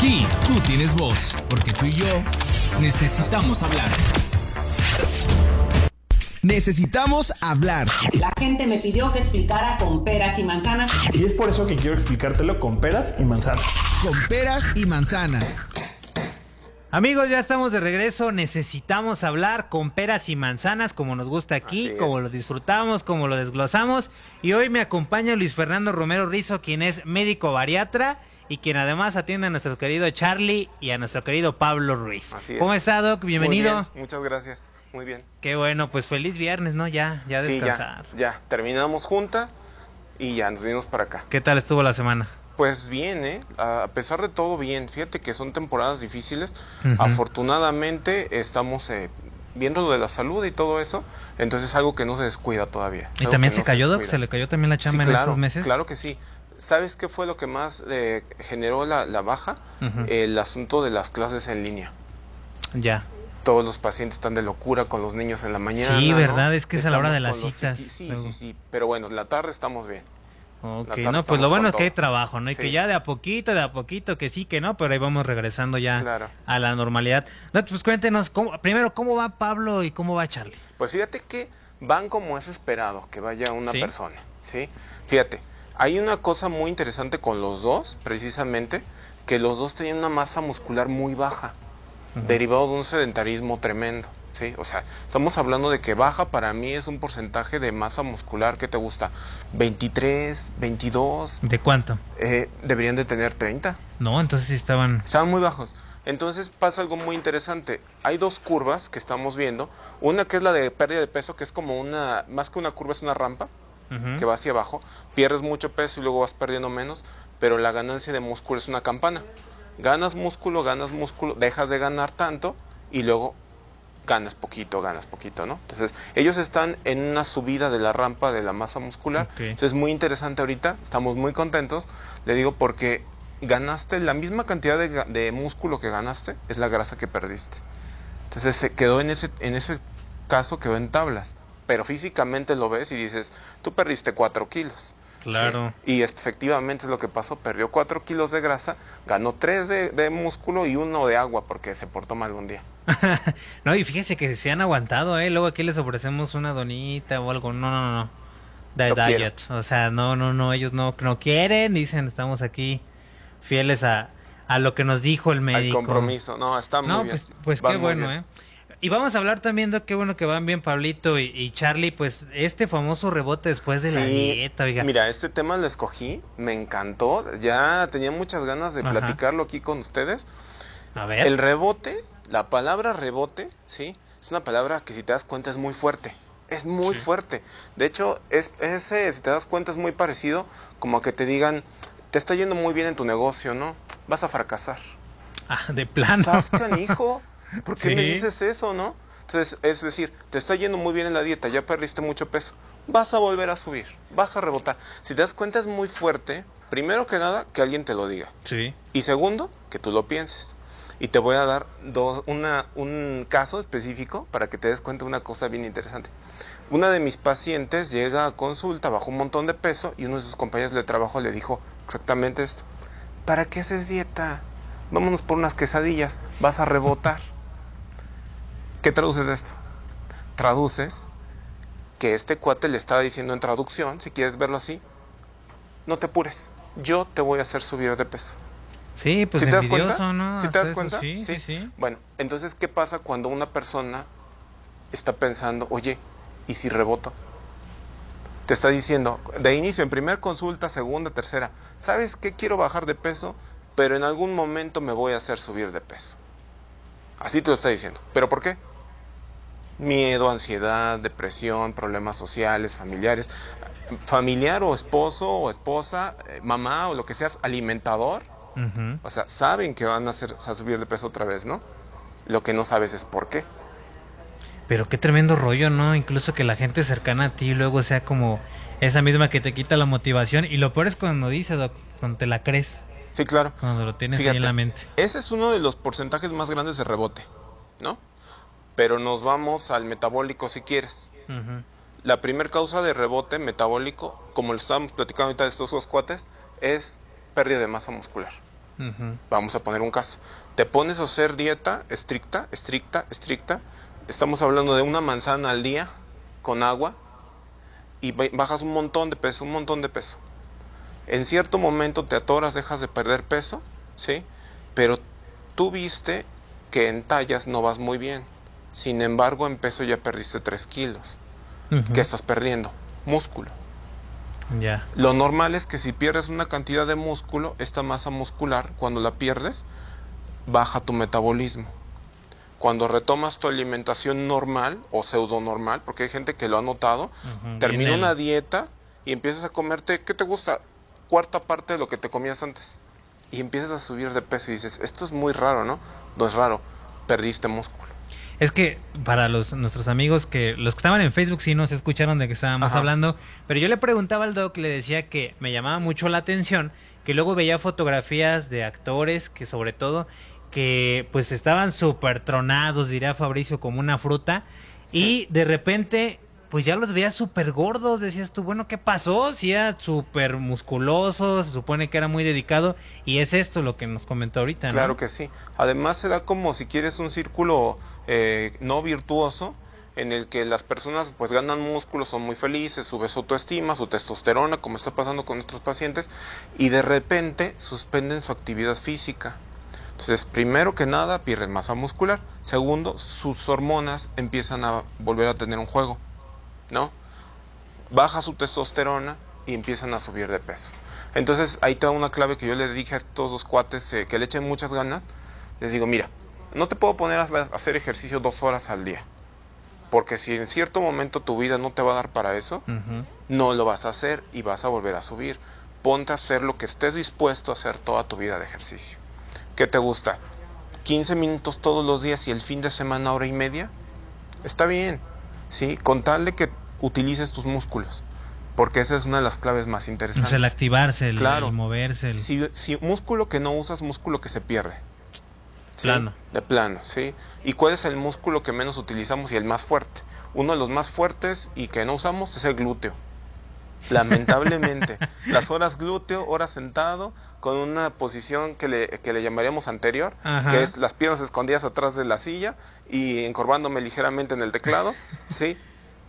Aquí tú tienes voz, porque tú y yo necesitamos hablar. Necesitamos hablar. La gente me pidió que explicara con peras y manzanas. Y es por eso que quiero explicártelo con peras y manzanas. Con peras y manzanas. Amigos, ya estamos de regreso. Necesitamos hablar con peras y manzanas, como nos gusta aquí, como lo disfrutamos, como lo desglosamos. Y hoy me acompaña Luis Fernando Romero Rizo, quien es médico bariatra y quien además atiende a nuestro querido Charlie y a nuestro querido Pablo Ruiz. Así es. ¿Cómo está, Doc? Bienvenido. Muchas gracias. Muy bien. Qué bueno, pues feliz viernes, ¿no? Ya, ya Sí, descansar. ya, ya. Terminamos junta y ya nos vinimos para acá. ¿Qué tal estuvo la semana? Pues bien, ¿eh? A pesar de todo, bien. Fíjate que son temporadas difíciles. Afortunadamente estamos eh, viendo lo de la salud y todo eso. Entonces es algo que no se descuida todavía. ¿Y también se no cayó, Doc? descuida. ¿Se le cayó también la Sí, chamba en claro, estos meses? Claro que sí. ¿Sabes qué fue lo que más eh, generó la, la baja? El asunto de las clases en línea. Ya. Todos los pacientes están de locura con los niños en la mañana. Sí, ¿no? ¿verdad? Es que es a la hora de las citas, Sí, luego. sí, sí. Pero bueno, en la tarde estamos bien. Ok, no, pues lo bueno es que hay trabajo, ¿no? Y que ya de a poquito, de a poquito, que sí, que no, pero ahí vamos regresando ya Claro. a la normalidad. Doc, pues cuéntenos, ¿cómo- primero, ¿cómo va Pablo y cómo va Charlie? Pues fíjate que van como es esperado que vaya una Sí. persona, ¿sí? Fíjate, hay una cosa muy interesante con los dos, precisamente, que los dos tenían una masa muscular muy baja, derivado de un sedentarismo tremendo, ¿sí? O sea, estamos hablando de que baja para mí es un porcentaje de masa muscular que te gusta, 23, 22, ¿De cuánto? eh, deberían de tener 30. No, entonces sí estaban... Estaban muy bajos. Entonces pasa algo muy interesante. Hay dos curvas que estamos viendo. Una que es la de pérdida de peso, que es como una, más que una curva, es una rampa Que va hacia abajo. Pierdes mucho peso y luego vas perdiendo menos, pero la ganancia de músculo es una campana. Ganas músculo, ganas músculo, dejas de ganar tanto y luego ganas poquito, ganas poquito, ¿no? Entonces, ellos están en una subida de la rampa de la masa muscular. Entonces, es muy interesante ahorita, estamos muy contentos, le digo, porque ganaste la misma cantidad de, de músculo que ganaste, es la grasa que perdiste. Entonces, se quedó en ese, en ese caso, quedó en tablas. Pero físicamente lo ves y dices, tú perdiste 4 kilos. Claro. Sí, Y efectivamente es lo que pasó, perdió 4 kilos de grasa, ganó 3 de, de músculo y uno de agua porque se portó mal un día. no, y fíjese que se han aguantado, ¿eh? Luego aquí les ofrecemos una donita o algo. No, no, no. De No diet. O sea, no, no, no. Ellos no, no quieren. Dicen, estamos aquí fieles a, a lo que nos dijo el Al médico. compromiso, no, está muy No, bien. pues, pues qué bueno, bien. ¿eh? Y vamos a hablar también de qué bueno que van bien Pablito y, y Charlie, pues este famoso rebote después de la dieta, oiga. Mira, este tema lo escogí, me encantó, ya tenía muchas ganas de Ajá. platicarlo aquí con ustedes. a ver. El rebote, la palabra rebote, ¿sí? Es una palabra que si te das cuenta es muy fuerte. Es muy fuerte. De hecho, es, ese, si te das cuenta, es muy parecido como a que te digan, te está yendo muy bien en tu negocio, ¿no? Vas a fracasar. Ah, de plano. Sascan, hijo. ¿Por qué me dices eso, no? Entonces, es decir, te está yendo muy bien en la dieta, ya perdiste mucho peso. Vas a volver a subir, vas a rebotar. Si te das cuenta, es muy fuerte. Primero que nada, que alguien te lo diga. Sí. Y segundo, que tú lo pienses. Y te voy a dar dos, una, un caso específico para que te des cuenta de una cosa bien interesante. Una de mis pacientes llega a consulta, bajó un montón de peso y uno de sus compañeros de trabajo le dijo exactamente esto. ¿Para qué haces dieta? Vámonos por unas quesadillas, vas a rebotar. ¿Qué traduces de esto? Traduces que este cuate le estaba diciendo en traducción, si quieres verlo así, no te apures, yo te voy a hacer subir de peso. Sí, pues ¿Sí te das cuenta? ¿no? ¿Sí te das eso, cuenta? Sí, sí, sí. Bueno, entonces, ¿qué pasa cuando una persona está pensando, oye, ¿y si reboto? Te está diciendo, de inicio, en primera consulta, segunda, tercera, ¿sabes qué? Quiero bajar de peso, pero en algún momento me voy a hacer subir de peso. Así te lo está diciendo. ¿Pero por qué? Miedo, ansiedad, depresión, problemas sociales, familiares. Familiar o esposo o esposa, eh, mamá o lo que seas, alimentador. O sea, saben que van a, hacer, a subir de peso otra vez, ¿no? Lo que no sabes es por qué. Pero qué tremendo rollo, ¿no? Incluso que la gente cercana a ti luego sea como esa misma que te quita la motivación. Y lo peor es cuando dice, Doc, cuando te la crees, Sí, claro. cuando lo tienes ahí en la mente. Ese es uno de los porcentajes más grandes de rebote, ¿no? Pero nos vamos al metabólico si quieres. La primera causa de rebote metabólico, como lo estábamos platicando ahorita de estos dos cuates, es pérdida de masa muscular. Vamos a poner un caso. Te pones a hacer dieta estricta, estricta, estricta. Estamos hablando de una manzana al día con agua y bajas un montón de peso, un montón de peso. En cierto momento te atoras, dejas de perder peso, ¿sí? Pero tú viste que en tallas no vas muy bien. Sin embargo, en peso ya perdiste 3 kilos. ¿Qué estás perdiendo? Músculo. Ya. Lo normal es que si pierdes una cantidad de músculo, esta masa muscular, cuando la pierdes, baja tu metabolismo. Cuando retomas tu alimentación normal o pseudo normal, porque hay gente que lo ha notado, termina una dieta y empiezas a comerte, ¿qué te gusta? Cuarta parte de lo que te comías antes. Y empiezas a subir de peso y dices, esto es muy raro, ¿no? No es raro, perdiste músculo. Es que para los nuestros amigos que los que estaban en Facebook sí nos escucharon de que estábamos hablando, pero yo le preguntaba al doc, le decía que me llamaba mucho la atención que luego veía fotografías de actores que sobre todo que pues estaban súper tronados, diría Fabricio, como una fruta y de repente pues ya los veía súper gordos, decías tú, bueno, ¿qué pasó? Si era súper musculoso, se supone que era muy dedicado, y es esto lo que nos comentó ahorita, ¿no? Claro que sí. Además se da como, si quieres, un círculo eh, no virtuoso, en el que las personas pues ganan músculos, son muy felices, sube su autoestima, su testosterona, como está pasando con nuestros pacientes, y de repente suspenden su actividad física. Entonces, primero que nada, pierden masa muscular. Segundo, sus hormonas empiezan a volver a tener un juego. ¿No? Baja su testosterona y empiezan a subir de peso. Entonces ahí te da una clave que yo le dije a todos los cuates eh, que le echen muchas ganas. Les digo, mira, no te puedo poner a hacer ejercicio dos horas al día. Porque si en cierto momento tu vida no te va a dar para eso, no lo vas a hacer y vas a volver a subir. Ponte a hacer lo que estés dispuesto a hacer toda tu vida de ejercicio. ¿Qué te gusta? ¿15 minutos todos los días y el fin de semana hora y media? Está bien, ¿sí? Con tal de que utilices tus músculos. Porque esa es una de las claves más interesantes. el activarse, el, moverse. Si, músculo que no usas, músculo que se pierde. Plano. De plano, ¿sí? ¿Y cuál es el músculo que menos utilizamos y el más fuerte? Uno de los más fuertes y que no usamos es el glúteo. Lamentablemente. las horas glúteo, horas sentado, con una posición que le, que le llamaríamos anterior, que es las piernas escondidas atrás de la silla y encorvándome ligeramente en el teclado, ¿sí?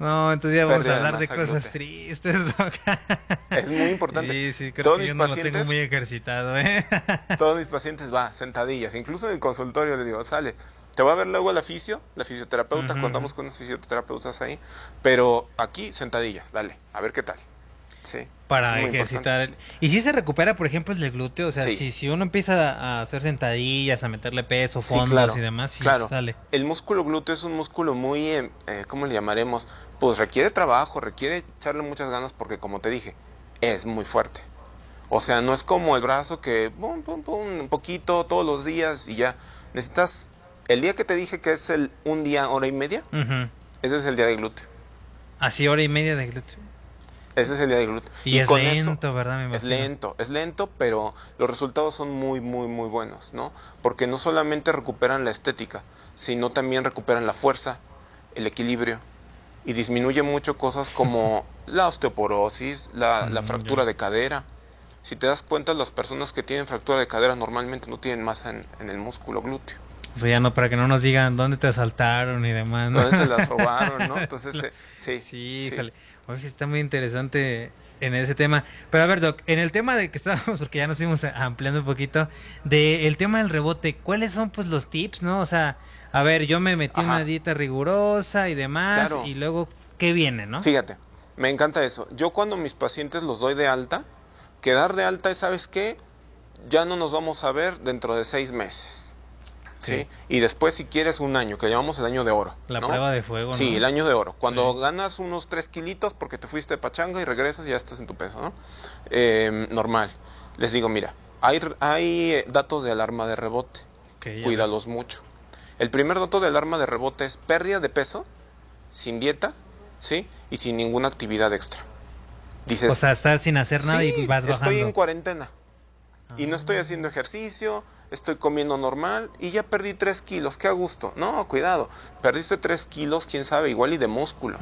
No, entonces ya vamos a hablar de cosas tristes. es muy importante. Sí, sí, creo todos que mis yo no pacientes, lo tengo muy ejercitado, ¿eh? todos mis pacientes va, sentadillas. Incluso en el consultorio les digo, sale. Te va a ver luego la fisio, la fisioterapeuta, contamos con unos fisioterapeutas ahí. Pero aquí, sentadillas, dale, a ver qué tal. Sí. Para ejercitar. Y si se recupera, por ejemplo, el glúteo, o sea, si, si uno empieza a hacer sentadillas, a meterle peso, fondos y demás, sí claro. sale. El músculo glúteo es un músculo muy, eh, eh, ¿cómo le llamaremos? Pues requiere trabajo, requiere echarle muchas ganas porque, como te dije, es muy fuerte. O sea, no es como el brazo que, pum, pum, pum, un poquito todos los días y ya. Necesitas, el día que te dije que es el un día, hora y media, ese es el día de glúteo. Así, hora y media de glúteo. Ese es el día de glúteo. Y, es lento, ¿verdad? es lento, es lento, pero los resultados son muy, muy, muy buenos, ¿no? Porque no solamente recuperan la estética, sino también recuperan la fuerza, el equilibrio y disminuye mucho cosas como la osteoporosis, la, mm, fractura de cadera. Si te das cuenta, las personas que tienen fractura de cadera normalmente no tienen masa en, el músculo glúteo. O sea, ya no, para que no nos digan dónde te asaltaron y demás. ¿no? Dónde te las robaron, ¿no? Entonces, eh, sí. Sí, híjole. Oye, está muy interesante en ese tema. Pero a ver, Doc, en el tema de que estábamos, porque ya nos fuimos ampliando un poquito, del tema del rebote, ¿cuáles son pues los tips, no? O sea, a ver, yo me metí una dieta rigurosa y demás, y luego, ¿qué viene, no? Fíjate, me encanta eso. Yo cuando mis pacientes los doy de alta, quedar de alta es, ¿sabes qué? Ya no nos vamos a ver dentro de seis meses. ¿Sí? Y después, si quieres, un año, que llamamos el año de oro. La prueba de fuego, Sí, el año de oro. Cuando ganas unos 3 kilitos porque te fuiste de pachanga y regresas y ya estás en tu peso, ¿no? Em, normal. Les digo, mira, hay, hay eh, datos de alarma de rebote. Cuídalos mucho. El primer dato de alarma de rebote es pérdida de peso, sin dieta, ¿sí? Y sin ninguna actividad extra. Dices, o sea, estás sin hacer nada y vas bajando. estoy en cuarentena. Y no estoy haciendo ejercicio, estoy comiendo normal y ya perdí 3 kilos, qué a gusto. No, cuidado, perdiste 3 kilos, quién sabe, igual y de músculo.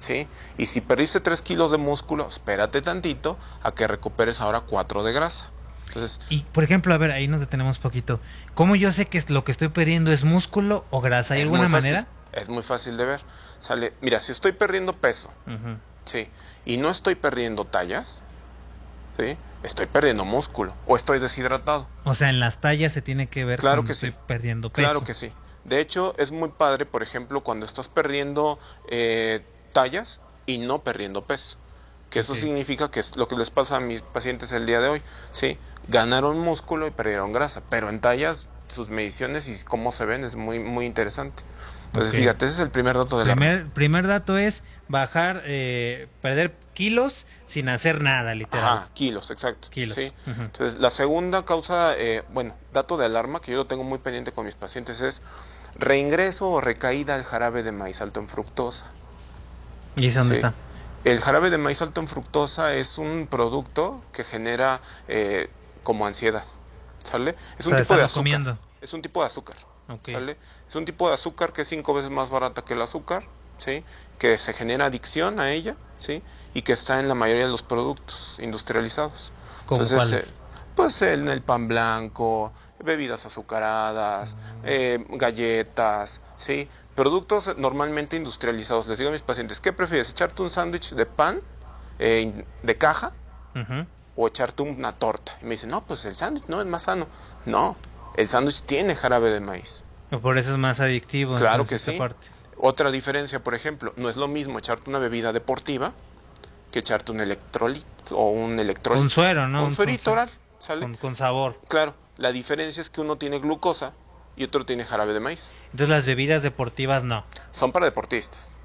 ¿sí? Y si perdiste 3 kilos de músculo, espérate tantito a que recuperes ahora 4 de grasa. Entonces, Y por ejemplo, a ver, ahí nos detenemos poquito. ¿Cómo yo sé que lo que estoy perdiendo es músculo o grasa? ¿Hay alguna manera? Es muy fácil de ver. Sale, mira, si estoy perdiendo peso, sí, y no estoy perdiendo tallas, sí, estoy perdiendo músculo o estoy deshidratado. O sea, en las tallas se tiene que ver Claro que sí. estoy perdiendo peso. Claro que sí. De hecho, es muy padre, por ejemplo, cuando estás perdiendo eh, tallas y no perdiendo peso. Que eso significa que es lo que les pasa a mis pacientes el día de hoy. Sí, ganaron músculo y perdieron grasa, pero en tallas sus mediciones y cómo se ven es muy, muy interesante. Entonces, Ok. fíjate, ese es el primer dato de la... Primer, primer dato es bajar, eh, perder kilos sin hacer nada, literal. Ajá, kilos, exacto. Kilos, Sí. Entonces, la segunda causa, eh, bueno, dato de alarma que yo lo tengo muy pendiente con mis pacientes es reingreso o recaída al jarabe de maíz alto en fructosa. ¿Y ese dónde Sí. está? El jarabe de maíz alto en fructosa es un producto que genera eh, como ansiedad, ¿sale? Es O un sea, tipo de azúcar. comiendo. Es un tipo de azúcar, Es un tipo de azúcar que es cinco veces más barata que el azúcar, ¿sí? Que se genera adicción a ella, ¿sí? Y que está en la mayoría de los productos industrializados. ¿Cómo cuáles? eh, pues en el pan blanco, bebidas azucaradas, eh, galletas, ¿sí? Productos normalmente industrializados. Les digo a mis pacientes, ¿qué prefieres? ¿Echarte un sándwich de pan eh, de caja o echarte una torta? Y me dicen, no, pues el sándwich no es más sano. No, el sándwich tiene jarabe de maíz. Por eso es más adictivo. Claro que sí. parte. Otra diferencia, por ejemplo, no es lo mismo echarte una bebida deportiva que echarte un electrolito o un electrolito. Un suero, ¿no? Un Un suerito suero. oral, ¿sale? Con, con sabor. Claro, la diferencia es que uno tiene glucosa y otro tiene jarabe de maíz. Entonces las bebidas deportivas no. Son para deportistas,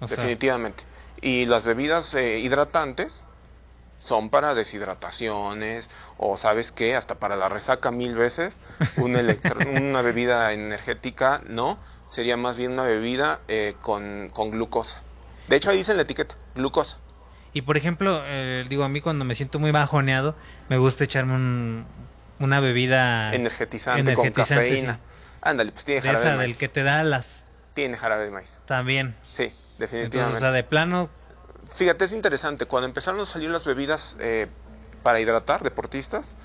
O sea, definitivamente. Y las bebidas eh, hidratantes son para deshidrataciones o sabes qué, hasta para la resaca mil veces. Un electro- una bebida energética no, sería más bien una bebida eh, con, con glucosa. De hecho ahí dice en la etiqueta, glucosa. Y por ejemplo, eh, digo, a mí cuando me siento muy bajoneado, me gusta echarme un, una bebida Energetizante, con cafeína. Ándale, pues tiene de jarabe de, esa del maíz. que te da alas Tiene jarabe de maíz. también. Sí, Entonces, definitivamente. o sea, de plano, Fíjate, es interesante. Cuando empezaron a salir las bebidas eh, para hidratar deportistas,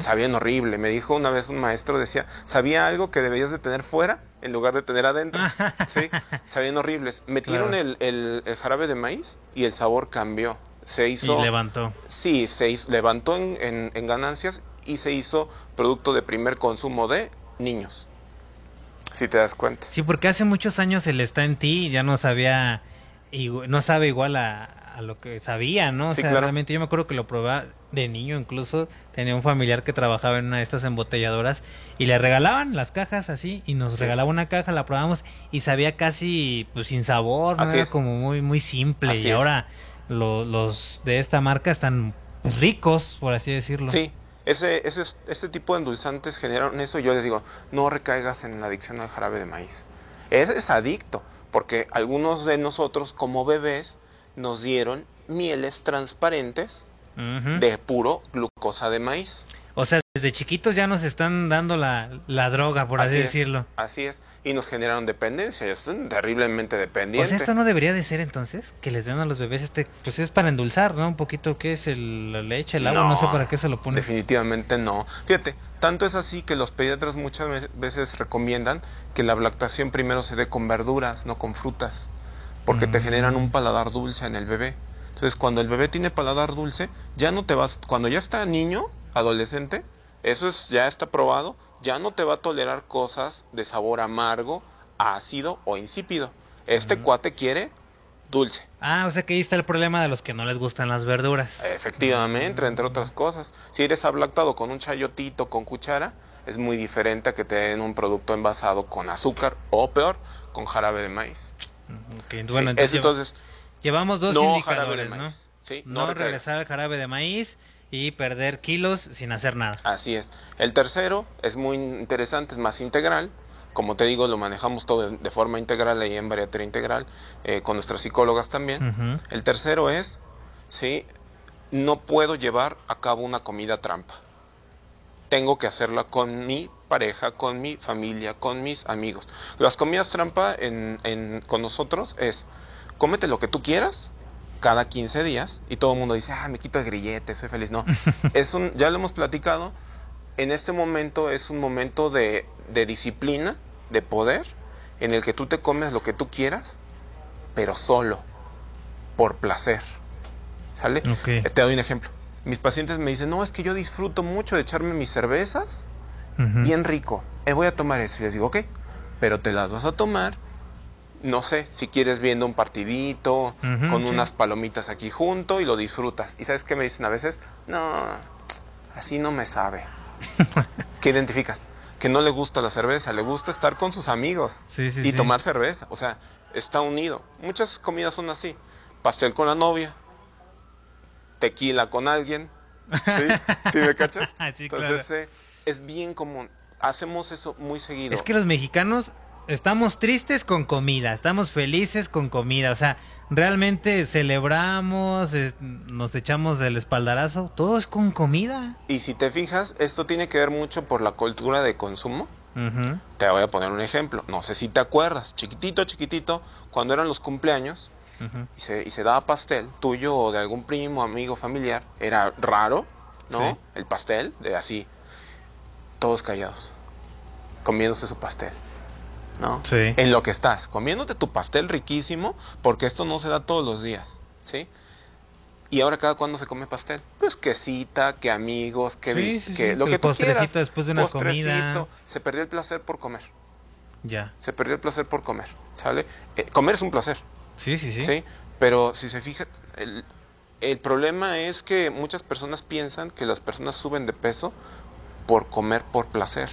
sabían horrible. Me dijo una vez un maestro, decía, sabía algo que deberías de tener fuera en lugar de tener adentro. sí, sabían horribles. Metieron Claro. el, el- el jarabe de maíz y el sabor cambió. Se hizo... y levantó. Sí, se hizo- levantó en, en- en ganancias y se hizo producto de primer consumo de niños. Si te das cuenta. Sí, porque hace muchos años el está en ti y ya no sabía, no sabe igual a, a lo que sabía, ¿no? O Sí, sea, claro. realmente yo me acuerdo que lo probaba de niño, incluso tenía un familiar que trabajaba en una de estas embotelladoras y le regalaban las cajas así y nos Así regalaba es. una caja, la probamos y sabía casi pues sin sabor, ¿no? Así Era es. como muy muy simple Así y ahora lo- los de esta marca están ricos, por así decirlo. Sí, ese, ese, este tipo de endulzantes generan eso. Yo les digo, no recaigas en la adicción al jarabe de maíz. Es, es adicto, porque algunos de nosotros como bebés nos dieron mieles transparentes de puro glucosa de maíz. O sea, desde chiquitos ya nos están dando la, la droga, por así, es, decirlo. Así es. Y nos generaron dependencia. Están terriblemente O dependientes. sea, esto no debería de ser entonces, que les den a los bebés este, pues es para endulzar, ¿no? Un poquito, ¿qué es el, la leche, el agua? No, sé para qué se lo ponen. Definitivamente no. Fíjate, tanto es así que los pediatras muchas ve- veces recomiendan que la lactación primero se dé con verduras, no con frutas, porque te generan un paladar dulce en el bebé. Entonces, cuando el bebé tiene paladar dulce, ya no te vas, cuando ya está niño, adolescente, eso es ya está probado, ya no te va a tolerar cosas de sabor amargo, ácido o insípido. Este cuate quiere dulce. Ah, o sea que ahí está el problema de los que no les gustan las verduras. Efectivamente, entre otras cosas. Si eres ablactado con un chayotito con cuchara, es muy diferente a que te den un producto envasado con azúcar o peor, con jarabe de maíz. Bueno, entonces, lleva- entonces llevamos dos no indicadores, de ¿no? maíz. Sí, no regresar al jarabe de maíz y perder kilos sin hacer nada. Así es. El tercero es muy interesante, es más integral. Como te digo, lo manejamos todo de- forma integral ahí en bariatría integral, eh, con nuestras psicólogas también. El tercero es, sí, no puedo llevar a cabo una comida trampa. Tengo que hacerla con mi pareja, con mi familia, con mis amigos. Las comidas trampa en, en- con nosotros es, cómete lo que tú quieras, cada 15 días y todo el mundo dice, ah, me quito el grillete, soy feliz. No, es un, ya lo hemos platicado, en este momento es un momento de, de disciplina, de poder, en el que tú te comes lo que tú quieras, pero solo, por placer. ¿Sale? Ok. Eh, Te doy un ejemplo. Mis pacientes me dicen, no, es que yo disfruto mucho de echarme mis cervezas, Bien rico. Eh, voy a tomar eso. Y les digo, ok, pero te las vas a tomar, no sé, si quieres viendo un partidito, con sí. unas palomitas aquí junto y lo disfrutas. ¿Y sabes qué me dicen a veces? No, así no me sabe. ¿Qué identificas? Que no le gusta la cerveza, le gusta estar con sus amigos Sí, sí, y tomar cerveza. O sea, está unido. Muchas comidas son así. Pastel con la novia, tequila con alguien. ¿Sí? ¿Sí me cachas? Entonces eh, es bien común. Hacemos eso muy seguido. Es que los mexicanos estamos tristes con comida, estamos felices con comida, o sea, realmente celebramos, nos echamos del espaldarazo, todo es con comida. Y si te fijas, esto tiene que ver mucho por la cultura de consumo. Te voy a poner un ejemplo. No sé si te acuerdas, chiquitito, chiquitito, cuando eran los cumpleaños y, se, y se daba pastel tuyo o de algún primo, amigo, familiar, era raro, ¿no? Sí. El pastel, de así, todos callados, comiéndose su pastel, ¿no? Sí. En lo que estás, comiéndote tu pastel riquísimo, porque esto no se da todos los días, ¿sí? Y ahora cada cuando se come pastel, pues que cita, que amigos, que, Sí, que lo que tú quieras. después de una comida. Se perdió el placer por comer. Ya. Se perdió el placer por comer, ¿sale? Eh, comer es un placer, Sí, sí, sí. ¿sí? Pero si se fija, el, el problema es que muchas personas piensan que las personas suben de peso por comer por placer.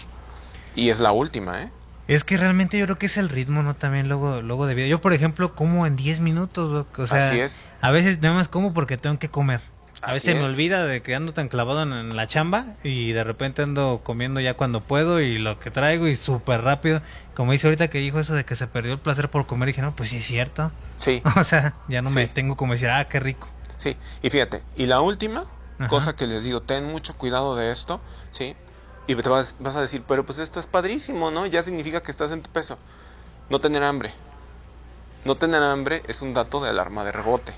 Y es la última, ¿eh? Es que realmente yo creo que es el ritmo, ¿no? También luego, luego de vida. Yo, por ejemplo, como en 10 minutos, Doc, o sea, Así es. a veces nada más como porque tengo que comer. A Así veces me olvida de que ando tan clavado en, en la chamba y de repente ando comiendo ya cuando puedo y lo que traigo y súper rápido. Como dice ahorita que dijo eso de que se perdió el placer por comer, dije, no, pues sí es cierto. Sí, O sea, ya no me tengo como decir, ah, qué rico. sí. Y fíjate, y la última Ajá. cosa que les digo, ten mucho cuidado de esto, ¿sí? Y te vas, vas a decir, pero pues esto es padrísimo, ¿no? Ya significa que estás en tu peso. No tener hambre. No tener hambre es un dato de alarma de rebote.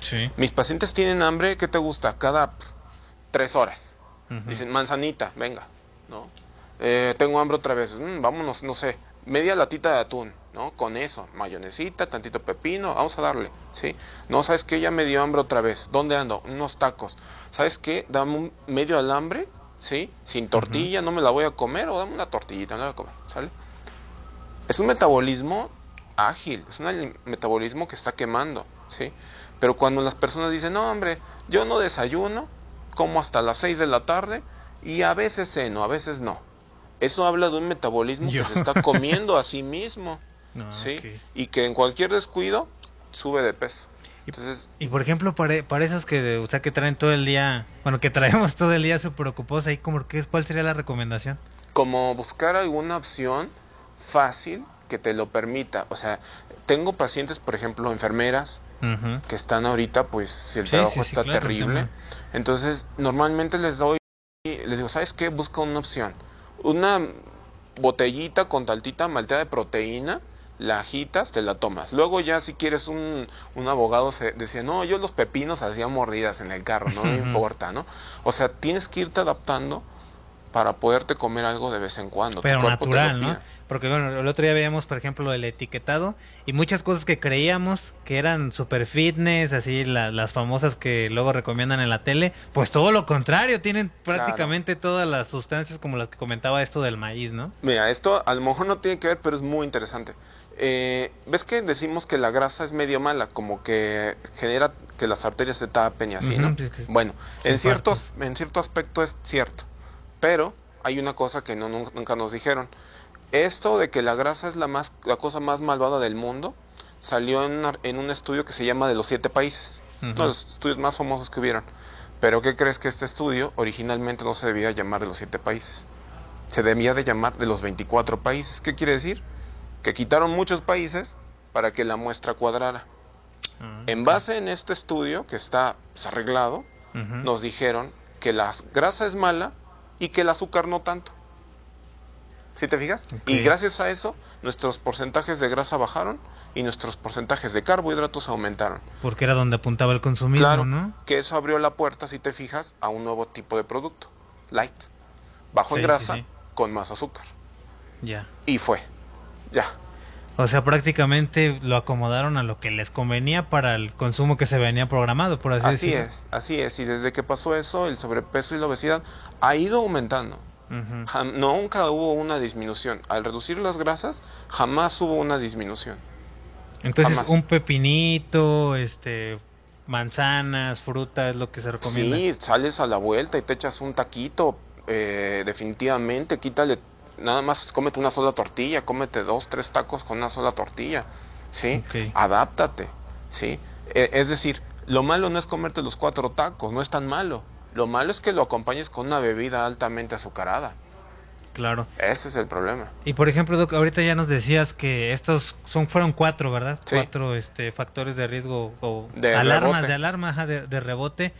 Sí. Mis pacientes tienen hambre, ¿qué te gusta? Cada tres horas. Dicen, manzanita, venga, ¿no? Eh, tengo hambre otra vez, "Mm, vámonos, no sé, media latita de atún, ¿no? Con eso, mayonesita, tantito pepino, vamos a darle, ¿sí? No, ¿sabes qué? Ya me dio hambre otra vez. ¿Dónde ando? Unos tacos. ¿Sabes qué? Dame un medio alambre, ¿sí? Sin tortilla, no me la voy a comer, o dame una tortillita, no la voy a comer, ¿sale? Es un metabolismo ágil, es un metabolismo que está quemando, ¿sí? Pero cuando las personas dicen, no, hombre, yo no desayuno, como hasta las 6 de la tarde y a veces ceno, a veces no. Eso habla de un metabolismo Yo. que se está comiendo a sí mismo, No, ¿sí? Y que en cualquier descuido sube de peso. Entonces, Y por ejemplo, para, para esos que, o sea, que traen todo el día, bueno, que traemos todo el día súper ocupados ahí, como ¿cuál sería la recomendación? como buscar alguna opción fácil que te lo permita. O sea, tengo pacientes, por ejemplo, enfermeras, que están ahorita, pues el Sí, trabajo sí, sí, está claro, terrible. Entonces, normalmente les doy, les digo, ¿sabes qué? Busca una opción. Una botellita con taltita malteada de proteína, la agitas, te la tomas. Luego ya si quieres un, un abogado se decía, no, yo los pepinos hacía mordidas en el carro, no me importa, ¿no? O sea, tienes que irte adaptando para poderte comer algo de vez en cuando. Pero natural, ¿no? Porque bueno, el otro día veíamos, por ejemplo, lo del etiquetado y muchas cosas que creíamos que eran super fitness, así la- las famosas que luego recomiendan en la tele, pues todo lo contrario, tienen prácticamente todas las sustancias como las que comentaba esto del maíz, ¿no? Mira, esto a lo mejor no tiene que ver, pero es muy interesante. Eh, ¿Ves que decimos que la grasa es medio mala? Como que genera que las arterias se tapen y así, ¿no? Bueno, en cierto, as- en cierto aspecto es cierto. Pero hay una cosa que no, nun- nunca nos dijeron. Esto de que la grasa es la, más, la cosa más malvada del mundo salió en, una- en un estudio que se llama de los siete países. Uno de los estudios más famosos que hubieron. Pero ¿qué crees que este estudio originalmente no se debía llamar de los siete países? Se debía de llamar de los 24 países. ¿Qué quiere decir? Que quitaron muchos países para que la muestra cuadrara. En base en este estudio, que está pues, arreglado, nos dijeron que la grasa es mala y que el azúcar no tanto. ¿Sí te fijas? Y gracias a eso, nuestros porcentajes de grasa bajaron y nuestros porcentajes de carbohidratos aumentaron. Porque era donde apuntaba el consumismo, Claro, ¿no? que eso abrió la puerta, si te fijas, a un nuevo tipo de producto, light, bajo Sí, en sí, grasa, sí. con más azúcar. Ya. Y fue, ya. O sea, prácticamente lo acomodaron a lo que les convenía para el consumo que se venía programado, por así, Así decirlo. es, así es. Y desde que pasó eso, el sobrepeso y la obesidad ha ido aumentando. Nunca hubo una disminución. Al reducir las grasas, jamás hubo una disminución. Entonces, Jamás. un pepinito, este, manzanas, fruta es lo que se recomienda. Sí, sales a la vuelta y te echas un taquito, eh, definitivamente, quítale, nada más cómete una sola tortilla, cómete dos, tres tacos con una sola tortilla, ¿sí? Adáptate, ¿sí? E- es decir, lo malo no es comerte los cuatro tacos, no es tan malo. Lo malo es que lo acompañes con una bebida altamente azucarada. Claro. Ese es el problema. Y por ejemplo, Doc, ahorita ya nos decías que estos son fueron cuatro, ¿verdad? Sí. Cuatro este, factores de riesgo o De alarmas rebote. de alarma, ajá, de, de rebote.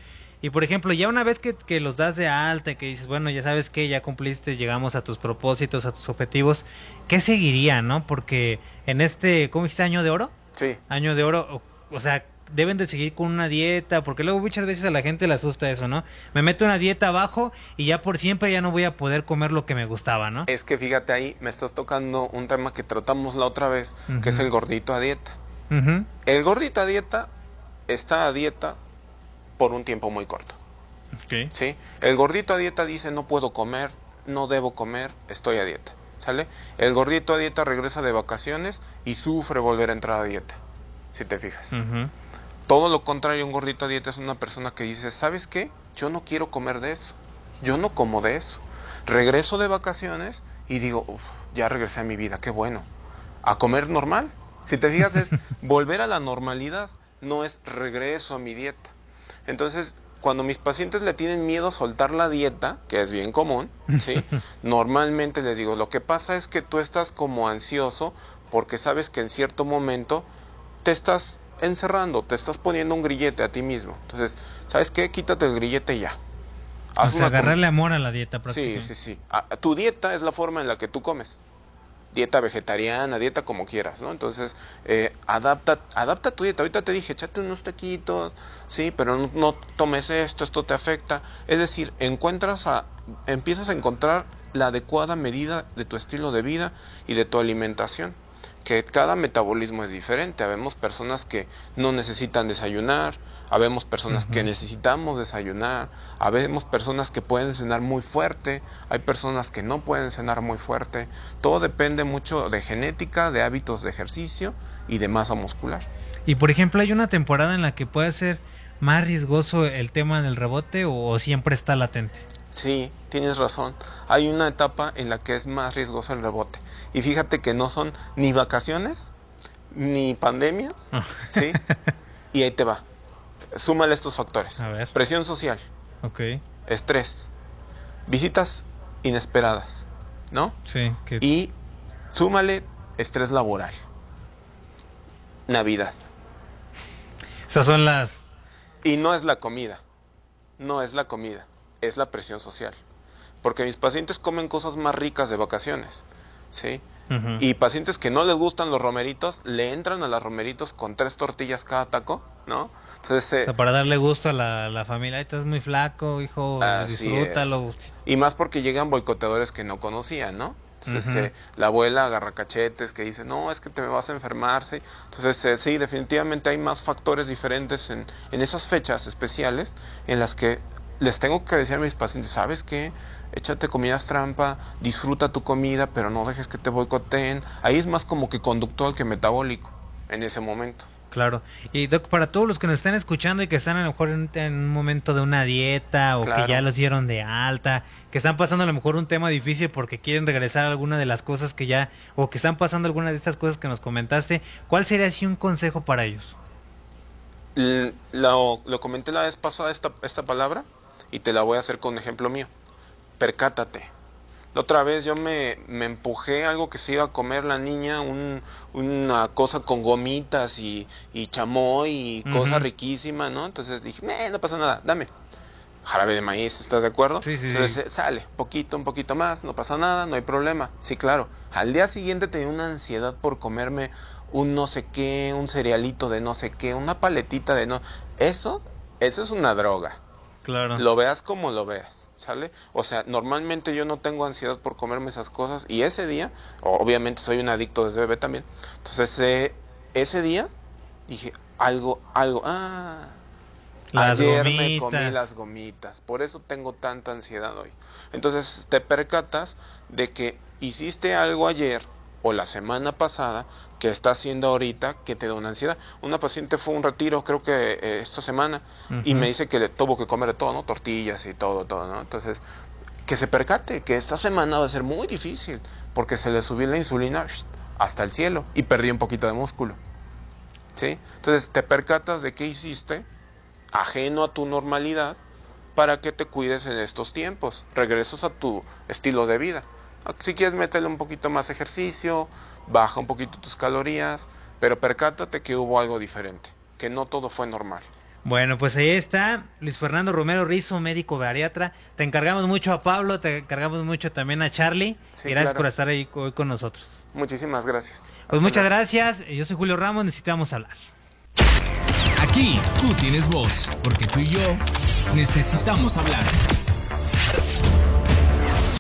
Y por ejemplo, ya una vez que, que los das de alta y que dices, bueno, ya sabes que ya cumpliste, llegamos a tus propósitos, a tus objetivos, ¿qué seguiría, no? Porque en este, ¿cómo dijiste, año de oro? Sí, Año de oro, o, o sea, deben de seguir con una dieta, porque luego muchas veces a la gente le asusta eso, ¿no? Me meto una dieta abajo y ya por siempre ya no voy a poder comer lo que me gustaba, ¿no? es que fíjate ahí, me estás tocando un tema que tratamos la otra vez, que es el gordito a dieta. El gordito a dieta está a dieta por un tiempo muy corto. ¿sí? El gordito a dieta dice no puedo comer, no debo comer, estoy a dieta. ¿Sale? El gordito a dieta regresa de vacaciones y sufre volver a entrar a dieta. Si te fijas. Todo lo contrario, un gordito a dieta es una persona que dice, ¿sabes qué? Yo no quiero comer de eso. Yo no como de eso. Regreso de vacaciones y digo, "Uf, ya regresé a mi vida, qué bueno. A comer normal. Si te fijas, es volver a la normalidad, no es regreso a mi dieta. Entonces, cuando mis pacientes le tienen miedo a soltar la dieta, que es bien común, ¿sí? normalmente les digo, lo que pasa es que tú estás como ansioso porque sabes que en cierto momento te estás encerrando, te estás poniendo un grillete a ti mismo. Entonces, ¿sabes qué? Quítate el grillete y ya. O Haz sea, agarrarle amor a la dieta Sí, sí, sí. A- tu dieta es la forma en la que tú comes. Dieta vegetariana, dieta como quieras, ¿no? Entonces, eh, adapta, adapta tu dieta. Ahorita te dije, échate unos taquitos, sí, pero no, no tomes esto, esto te afecta. Es decir, encuentras a, empiezas a encontrar la adecuada medida de tu estilo de vida y de tu alimentación. Que cada metabolismo es diferente. Habemos personas que no necesitan desayunar, habemos personas que necesitamos desayunar, habemos personas que pueden cenar muy fuerte, hay personas que no pueden cenar muy fuerte. Todo depende mucho de genética, de hábitos de ejercicio y de masa muscular. Y por ejemplo, ¿hay una temporada en la que puede ser más riesgoso el tema del rebote o, o siempre está latente? Sí, tienes razón. Hay una etapa en la que es más riesgoso el rebote. Y fíjate que no son ni vacaciones, ni pandemias, Ah. ¿sí? Y ahí te va. Súmale estos factores. A ver. Presión social, Ok, estrés, visitas inesperadas, ¿no? sí. Que, Y súmale estrés laboral. Navidad. Esas son las... Y no es la comida, no es la comida, es la presión social. Porque mis pacientes comen cosas más ricas de vacaciones, ¿sí? Y pacientes que no les gustan los romeritos, le entran a las romeritos con tres tortillas cada taco, ¿no? Entonces, O eh, sea, para darle gusto a la, la familia. Estás muy flaco, hijo, disfrútalo. y más porque llegan boicoteadores que no conocían, ¿no? Entonces, eh, la abuela agarra cachetes que dice, no, es que te me vas a enfermar, ¿sí? Entonces, eh, sí, definitivamente hay más factores diferentes en, en esas fechas especiales en las que les tengo que decir a mis pacientes, ¿sabes qué? Échate comidas trampa, disfruta tu comida, pero no dejes que te boicoteen. Ahí es más como que conductual que metabólico en ese momento. Claro. Y Doc, para todos los que nos están escuchando y que están a lo mejor en, en un momento de una dieta o Claro. que ya los dieron de alta, que están pasando a lo mejor un tema difícil porque quieren regresar a alguna de las cosas que ya, o que están pasando alguna de estas cosas que nos comentaste, ¿cuál sería así un consejo para ellos? Lo, lo comenté la vez pasada esta, esta palabra y te la voy a hacer con un ejemplo mío. Percátate. La otra vez yo me, me empujé algo que se iba a comer la niña, un- una cosa con gomitas y, y chamoy y cosa Ujú. riquísima, ¿no? Entonces dije, "Nee, no pasa nada, dame. jarabe de maíz, ¿estás de acuerdo? Sí, sí, Entonces sí. eh, sale, poquito, un poquito más, no pasa nada, no hay problema. Sí, claro. Al día siguiente tenía una ansiedad por comerme un no sé qué, un cerealito de no sé qué, una paletita de no. Eso, eso es una droga. Claro. Lo veas como lo veas, ¿sale? O sea, normalmente yo no tengo ansiedad por comerme esas cosas y ese día, obviamente soy un adicto desde bebé también, entonces eh, ese día dije, algo, algo, ah, Las ayer me comí las gomitas, por eso tengo tanta ansiedad hoy. Entonces te percatas de que hiciste algo ayer o la semana pasada que está haciendo ahorita que te da una ansiedad. Una paciente fue a un retiro, creo que eh, esta semana, y me dice que le tuvo que comer de todo, ¿no? Tortillas y todo, todo, ¿no? Entonces, que se percate que esta semana va a ser muy difícil, porque se le subió la insulina hasta el cielo y perdió un poquito de músculo. ¿Sí? Entonces te percatas de qué hiciste ajeno a tu normalidad para que te cuides en estos tiempos. Regresas a tu estilo de vida. Si quieres meterle un poquito más ejercicio, baja un poquito tus calorías, pero percátate que hubo algo diferente, que no todo fue normal. Bueno, pues ahí está Luis Fernando Romero Rizo, médico bariatra. Te encargamos mucho a Pablo, te encargamos mucho también a Charlie. Sí, gracias claro. por estar ahí hoy con nosotros. Muchísimas gracias. Pues Hasta muchas luego. gracias. Yo soy Julio Ramos, necesitamos hablar. Aquí tú tienes voz, porque tú y yo necesitamos hablar.